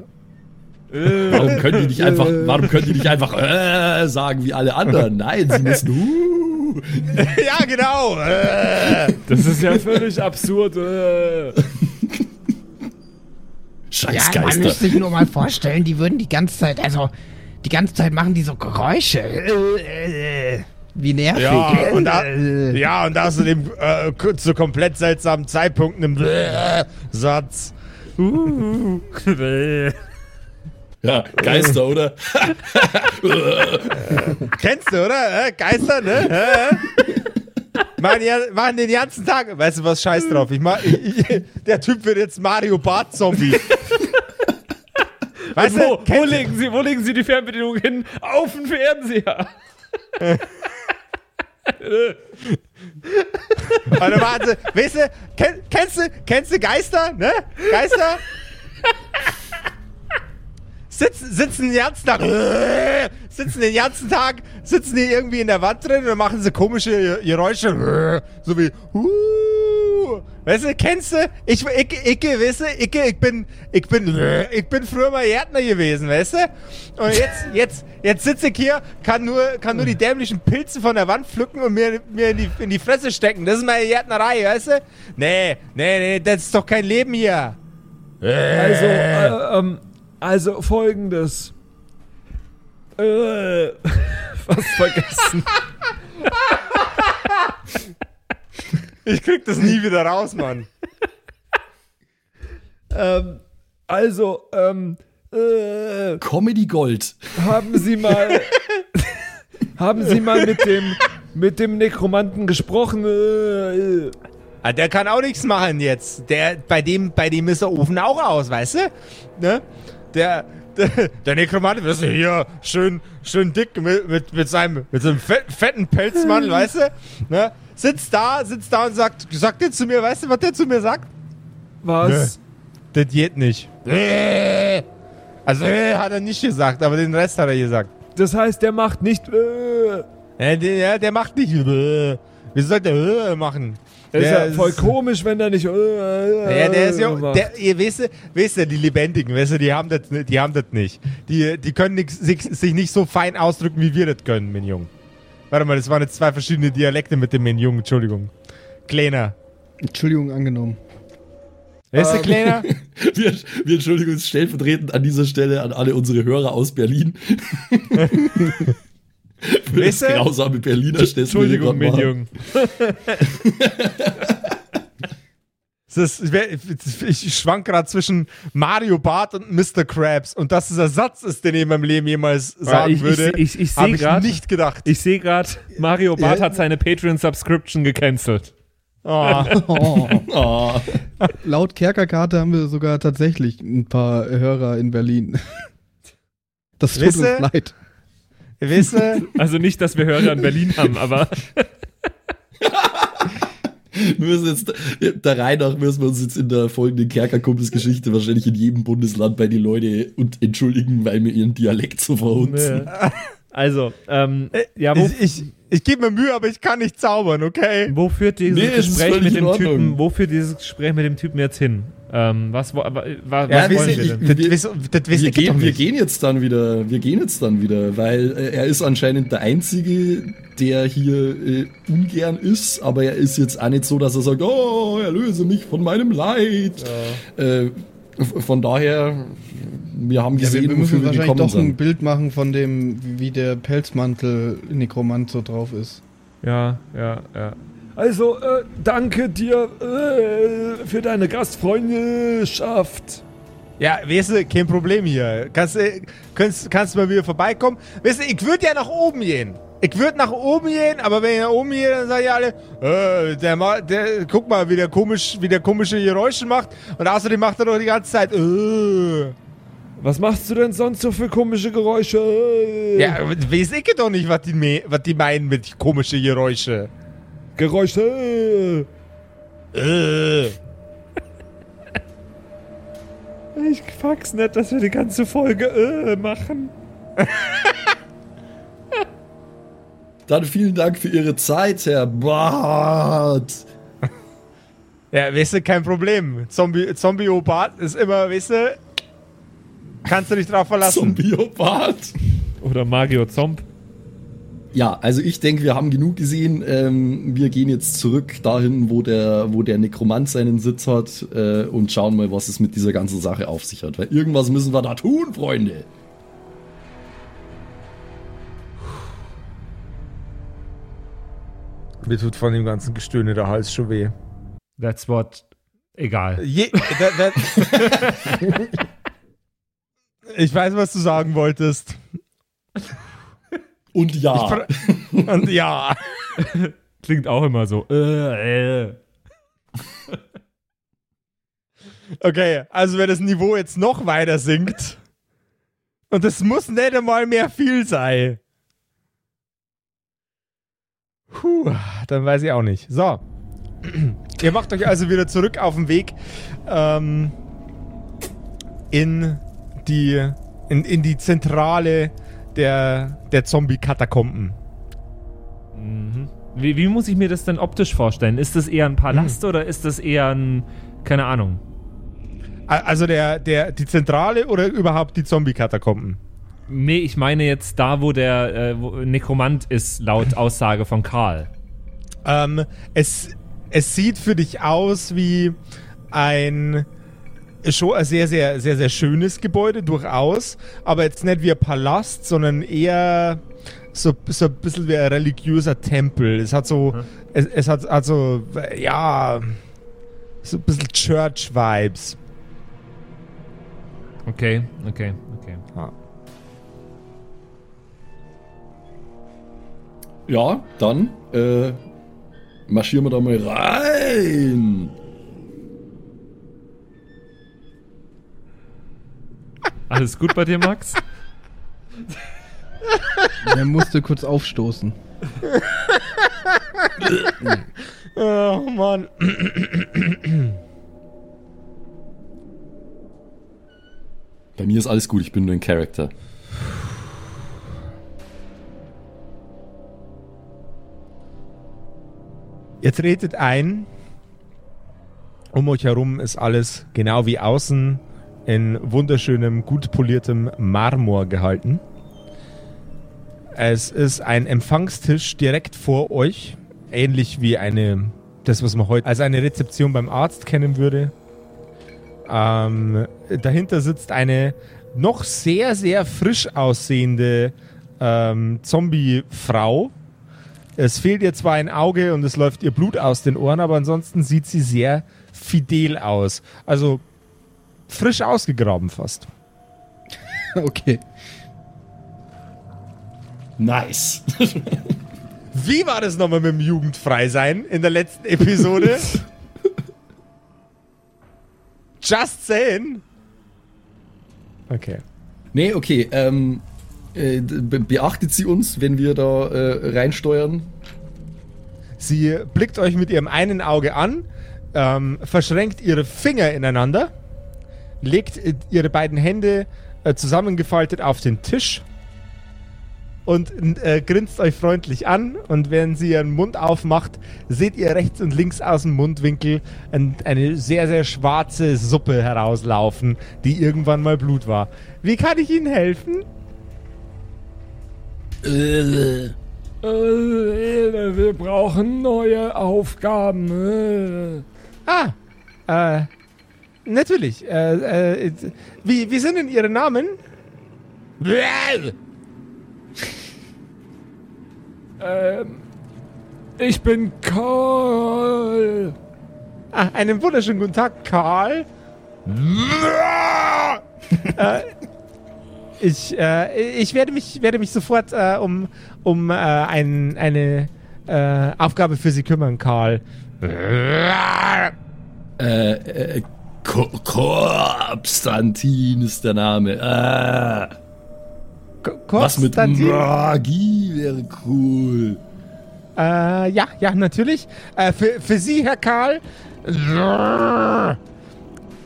Warum können die nicht einfach, warum können die nicht einfach äh, sagen wie alle anderen? Nein, sie müssen uh, ja, genau. Äh. Das ist ja völlig absurd. Äh. Scheiß Ja, man müsste sich nur mal vorstellen, die würden die ganze Zeit, also die ganze Zeit machen die so Geräusche. Äh, äh, Wie nervig. Ja, und, da, Äh, ja, und da zu dem äh, zu komplett seltsamen Zeitpunkt einem äh, Satz. Uh, äh. Ja, Geister, oder? Kennst du, oder? Geister, ne? Machen, ja, machen den ganzen Tag. Weißt du was? Scheiß drauf. Ich mach, ich, der Typ wird jetzt Mario Bart Zombie. Weißt Wo, du? wo, legen Sie, wo legen Sie die Fernbedienung hin? Auf den Fernseher. Warte, warte, weißt du, kenn, kennst du, kennst du Geister, ne? Geister? Sitzen, sitzen den ganzen Tag, sitzen den ganzen Tag, sitzen die irgendwie in der Wand drin und machen sie komische Geräusche, so wie, uh, so, weißt du, kennst du? Ich, ich, ich, weißt du, ich, ich bin, ich bin, ich bin früher mal Gärtner gewesen, weißt du? Und jetzt, jetzt, jetzt sitze ich hier, kann nur, kann nur die dämlichen Pilze von der Wand pflücken und mir, mir in die, in die Fresse stecken. Das ist meine Gärtnerei, weißt du? Nee, nee, nee, das ist doch kein Leben hier. Also, äh, ähm, also folgendes. Äh, fast vergessen. Ich krieg das nie wieder raus, Mann. ähm, also, ähm, äh, Comedy Gold. haben Sie mal, haben Sie mal mit dem, mit dem Nekromanten gesprochen? Äh, Ah, der kann auch nichts machen jetzt. Der, bei dem, bei dem ist der Ofen auch aus, weißt du? Ne? Der, der, der Nekromant, weißt du, hier, schön, schön dick mit, mit, mit seinem, mit seinem fett, fetten Pelzmantel, weißt du? Ne? Sitzt da, sitzt da und sagt, sagt der zu mir, weißt du, was der zu mir sagt? was? Das geht nicht. Äh. Also, äh, hat er nicht gesagt, aber den Rest hat er gesagt. Das heißt, der macht nicht. Äh, der, der macht nicht. Äh. Wie soll der äh, machen? Das ist Der ja voll komisch, wenn der nicht. Äh, Ja, der ist ja, macht. der, ihr wisst, wisst ihr, die Lebendigen, wisst ihr, die haben das, nicht- die haben das nicht. Die, die können nix, sich, sich nicht so fein ausdrücken, wie wir das können, mein Jung. Warte mal, das waren jetzt zwei verschiedene Dialekte mit dem mein Jung, Entschuldigung. Kleiner. Entschuldigung angenommen. Weißt du, Kleiner? Wir, wir entschuldigen uns stellvertretend an dieser Stelle an alle unsere Hörer aus Berlin. Für das Weißt du? grausame Berliner das Entschuldigung, mein machen. Jung. Das ich schwank gerade zwischen Mario Bart und Mr. Krabs. Und dass dieser Satz ist, den ich in meinem Leben jemals sagen ich- ich würde, ich- ich seh habe ich grad- nicht gedacht. Ich sehe gerade, Mario Barth Ja. hat seine Patreon-Subscription gecancelt. Oh. Oh. Laut Kerkerkarte haben wir sogar tatsächlich ein paar Hörer in Berlin. Das tut Wisst uns leid. Weißt du, Also nicht, dass wir Hörer in Berlin haben, aber Wir müssen jetzt, der Reihe nach müssen wir uns jetzt in der folgenden Kerkerkumpelsgeschichte wahrscheinlich in jedem Bundesland bei die Leute und entschuldigen, weil wir ihren Dialekt so verhunzen. also, ähm, ja, wo, ich, ich, ich gebe mir Mühe, aber ich kann nicht zaubern, okay? wo führt dieses Nee, Gespräch mit dem. Typen, wo führt dieses Gespräch mit dem Typen jetzt hin? Ähm, was, wo, wa- wa- was Ja, wollen wir denn? das, wisst- das wisst Wir gehen, wir nicht. gehen jetzt dann wieder, wir gehen jetzt dann wieder, weil äh, er ist anscheinend der Einzige, der hier äh, ungern ist, aber er ist jetzt auch nicht so, dass er sagt, oh, erlöse mich von meinem Leid. Äh, f- von daher, wir haben Ja, wir, gesehen, wir müssen wir wahrscheinlich gekommen doch ein sind. Bild machen von dem, wie der Pelzmantel Nekromant so drauf ist. Ja, ja, ja. Also, äh, danke dir äh, für deine Gastfreundschaft. Ja, weißt du, kein Problem hier. Kannst, du- kannst, kannst du mal wieder vorbeikommen? Weißt du, ich würde ja nach oben gehen. Ich würde nach oben gehen, aber wenn ich nach oben gehe, dann sagen ja alle, äh, der, der, guck mal, wie der komisch, wie der komische Geräusche macht. Und außerdem macht er doch die ganze Zeit, äh. Was machst du denn sonst so für komische Geräusche? Ja, weiß ich doch nicht, was die, was die meinen mit komische Geräusche. Geräusche. Äh. Ich fuck's nicht, dass wir die ganze Folge äh, machen. Dann vielen Dank für Ihre Zeit, Herr Bart. Ja, weißt du, kein Problem. Zombie, Zombie-Opat ist immer, weißt du, kannst du dich drauf verlassen. Zombie-Bart. Oder Mario Zomp. Ja, also ich denke, wir haben genug gesehen. Ähm, wir gehen jetzt zurück dahin, wo der, wo der Nekromant seinen Sitz hat äh, und schauen mal, was es mit dieser ganzen Sache auf sich hat. Weil irgendwas müssen wir da tun, Freunde. Mir tut von dem ganzen Gestöhne der Hals schon weh. That's what. Egal. Je, da, da, ich weiß, was du sagen wolltest. Und ja, Und ja. Klingt auch immer so. Äh, äh. Okay, also wenn das Niveau jetzt noch weiter sinkt. Und es muss nicht einmal mehr viel sein. Puh, dann weiß ich auch nicht. So. Ihr macht euch also wieder zurück auf den Weg ähm, in die in, in die Zentrale der, der Zombie-Katakomben. Mhm. Wie, wie muss ich mir das denn optisch vorstellen? Ist das eher ein Palast oder ist das eher ein, keine Ahnung? Also der, der, die Zentrale oder überhaupt die Zombie-Katakomben? Nee, ich meine jetzt da, wo der äh, wo Nekromant ist, laut Aussage von Karl. Ähm, es, es sieht für dich aus wie ein schon ein sehr, sehr, sehr, sehr schönes Gebäude, durchaus. Aber jetzt nicht wie ein Palast, sondern eher so, so ein bisschen wie ein religiöser Tempel. Es hat so, es, es hat also, ja, so ein bisschen Church-Vibes. Okay, okay, okay. Ja, dann äh, marschieren wir da mal rein. Alles gut bei dir, Max? Er musste kurz aufstoßen. Oh Mann. Bei mir ist alles gut, ich bin nur ein Charakter. Ihr tretet ein. Um euch herum ist alles genau wie außen in wunderschönem, gut poliertem Marmor gehalten. Es ist ein Empfangstisch direkt vor euch, ähnlich wie eine, das was man heute als eine Rezeption beim Arzt kennen würde. Ähm, dahinter sitzt eine noch sehr, sehr frisch aussehende ähm, Zombie-Frau. Es fehlt ihr zwar ein Auge und es läuft ihr Blut aus den Ohren, aber ansonsten sieht sie sehr fidel aus. Also frisch ausgegraben fast. Okay. Nice. Wie war das nochmal mit dem Jugendfreisein in der letzten Episode? Just saying. Okay. nee, okay. Ähm, äh, be beachtet sie uns, wenn wir da äh, reinsteuern? Sie blickt euch mit ihrem einen Auge an, ähm, verschränkt ihre Finger ineinander, legt äh, ihre beiden Hände äh, zusammengefaltet auf den Tisch und äh, grinst euch freundlich an. Und wenn sie ihren Mund aufmacht, seht ihr rechts und links aus dem Mundwinkel ein, eine sehr, sehr schwarze Suppe herauslaufen, die irgendwann mal Blut war. Wie kann ich Ihnen helfen? Äh, wir brauchen neue Aufgaben. Äh. Ah, äh, natürlich. Äh, äh, wie, wie sind denn Ihre Namen? Ähm, ich bin Karl. Ah, einen wunderschönen guten Tag, Karl. äh, ich, äh, ich werde mich, werde mich sofort äh, um, um äh, ein, eine äh, Aufgabe für Sie kümmern, Karl. Äh, äh, Konstantin ist der Name. K- was mit? Magie wäre cool. Äh, ja, ja, natürlich. Äh, für, für Sie, Herr Karl.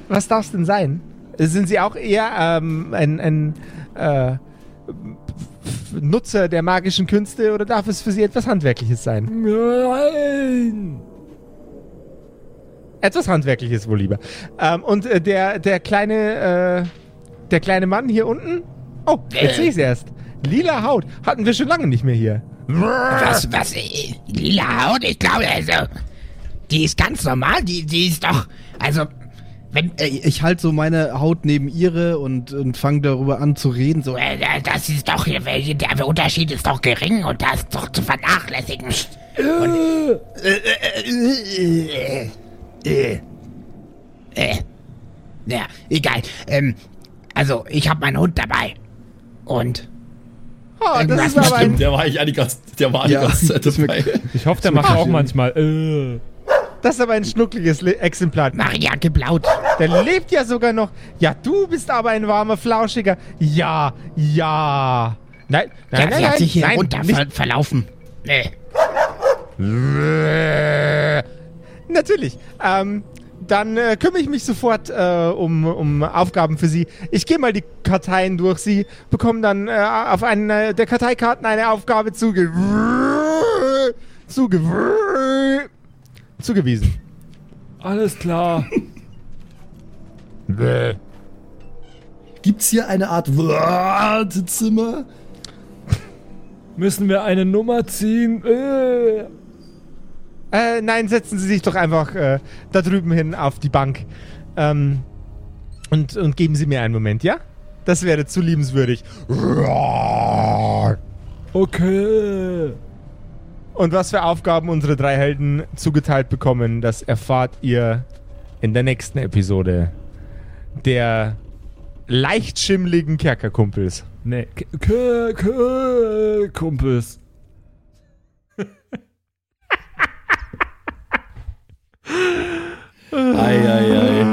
Was darf es denn sein? Sind Sie auch eher ähm, ein, ein äh, Nutzer der magischen Künste oder darf es für Sie etwas Handwerkliches sein? Nein. Etwas Handwerkliches wohl lieber. Ähm, und äh, der, der kleine, äh, der kleine Mann hier unten? Oh, jetzt sehe ich es erst. Lila Haut. Hatten wir schon lange nicht mehr hier. Was, was, äh, lila Haut? Ich glaube, also, die ist ganz normal, die, die ist doch, also, wenn, Äh, ich halte so meine Haut neben ihre und, und fange darüber an zu reden. So, äh, das ist doch, der Unterschied ist doch gering und das ist doch zu vernachlässigen. Und, äh, äh, äh, äh, ja, egal. Ähm, also, ich habe meinen Hund dabei. Und, Oh, das ist aber Stimmt, ein, der war ich eigentlich ganz, der war Ja, die ganze Zeit das ist mir- dabei. Ich hoffe, der macht auch manchmal. Äh. das ist aber ein schnuckliges Le Exemplar. Maria geblaut. Der lebt ja sogar noch. Ja, du bist aber ein warmer Flauschiger. Ja, ja. Nein, nein, Ja, nein, sie hat nein, sich hier nein, runter ver verlaufen. Nee. Natürlich. Ähm, dann äh, kümmere ich mich sofort äh, um, um Aufgaben für Sie. Ich gehe mal die Karteien durch. Sie bekommen dann äh, auf einer der Karteikarten eine Aufgabe zuge zuge zugewiesen. Alles klar. Gibt's hier eine Art Wartezimmer? Müssen wir eine Nummer ziehen? Äh. Nein, setzen Sie sich doch einfach äh, da drüben hin auf die Bank. Ähm, und, und geben Sie mir einen Moment, ja? Das wäre zu liebenswürdig. Okay. Und was für Aufgaben unsere drei Helden zugeteilt bekommen, das erfahrt ihr in der nächsten Episode der leicht schimmligen Kerkerkumpels. Nee, K K K Kumpels. Eieiei.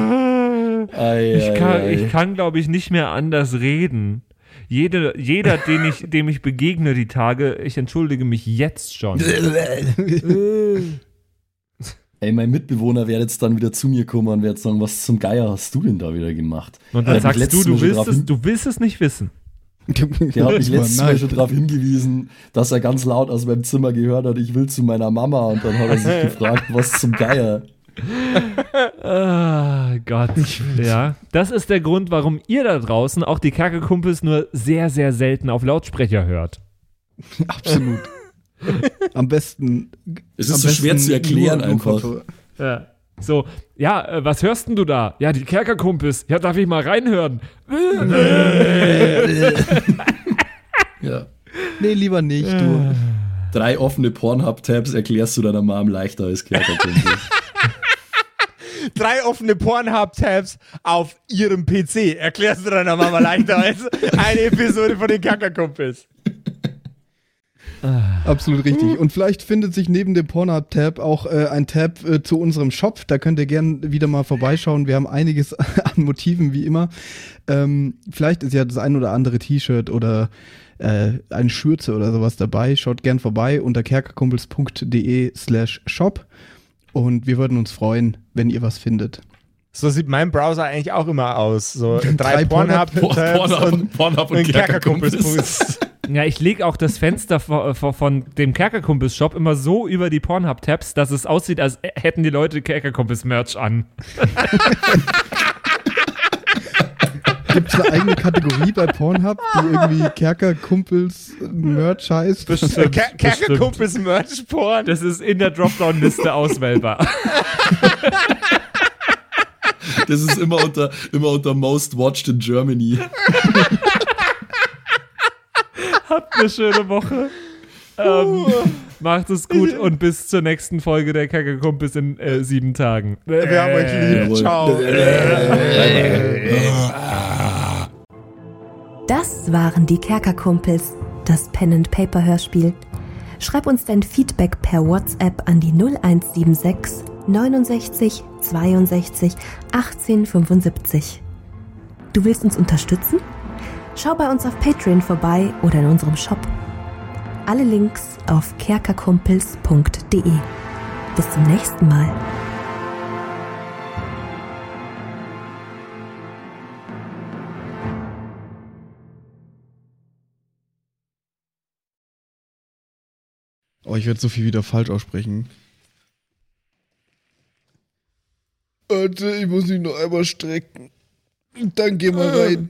Ei, Ich kann, ei, ei. ich kann glaube ich, nicht mehr anders reden. Jede, jeder, den ich, dem ich begegne die Tage, ich entschuldige mich jetzt schon. Ey, mein Mitbewohner wird jetzt dann wieder zu mir kommen und wird sagen, was zum Geier hast du denn da wieder gemacht? Und dann sagst du, du willst, es, du willst es nicht wissen. Der hat mich letztes Mal schon darauf hingewiesen, dass er ganz laut aus meinem Zimmer gehört hat, ich will zu meiner Mama und dann hat er sich gefragt, was zum Geier. Ah, Gott. Ja, das ist der Grund, warum ihr da draußen auch die Kerkerkumpels nur sehr, sehr selten auf Lautsprecher hört. Absolut. Am besten. Es ist so schwer zu erklären einfach. Ja. So, ja, äh, was hörst denn du da? Ja, die Kerkerkumpels. Ja, darf ich mal reinhören? Ja. Nee, lieber nicht, du. Drei offene Pornhub-Tabs erklärst du deiner Mom leichter als Kerkerkumpel. Drei offene Pornhub-Tabs auf ihrem PC. Erklärst du deiner Mama leichter als eine Episode von den Kerkerkumpels. Absolut richtig. Und vielleicht findet sich neben dem Pornhub-Tab auch äh, ein Tab äh, zu unserem Shop. Da könnt ihr gern wieder mal vorbeischauen. Wir haben einiges an Motiven, wie immer. Ähm, vielleicht ist ja das ein oder andere T-Shirt oder äh, eine Schürze oder sowas dabei. Schaut gern vorbei unter kerkerkumpels.de slash shop. Und wir würden uns freuen, wenn ihr was findet. So sieht mein Browser eigentlich auch immer aus. So drei, Drei Pornhub- und, Pornhub und und Kerkerkumpels. Ja, ich lege auch das Fenster von, von, von dem Kerkerkumpels-Shop immer so über die Pornhub-Tabs, dass es aussieht, als hätten die Leute Kerkerkumpels-Merch an. Gibt es eine eigene Kategorie bei Pornhub, die irgendwie Kerkerkumpels Merch heißt? Bestimmt, Ker Kerkerkumpels Merch-Porn. Das ist in der Dropdown-Liste auswählbar. Das ist immer unter, immer unter Most Watched in Germany. Habt eine schöne Woche. Ähm, macht es gut und bis zur nächsten Folge der Kerkerkumpels in äh, sieben Tagen. Wir haben euch lieb. Jawohl. Ciao. Das waren die Kerkerkumpels, das Pen and Paper Hörspiel. Schreib uns dein Feedback per WhatsApp an die 0176 69 62 18 75. Du willst uns unterstützen? Schau bei uns auf Patreon vorbei oder in unserem Shop. Alle Links auf kerkerkumpels.de. Bis zum nächsten Mal. Oh, ich werde so viel wieder falsch aussprechen. Warte, ich muss mich noch einmal strecken. Dann gehen wir rein.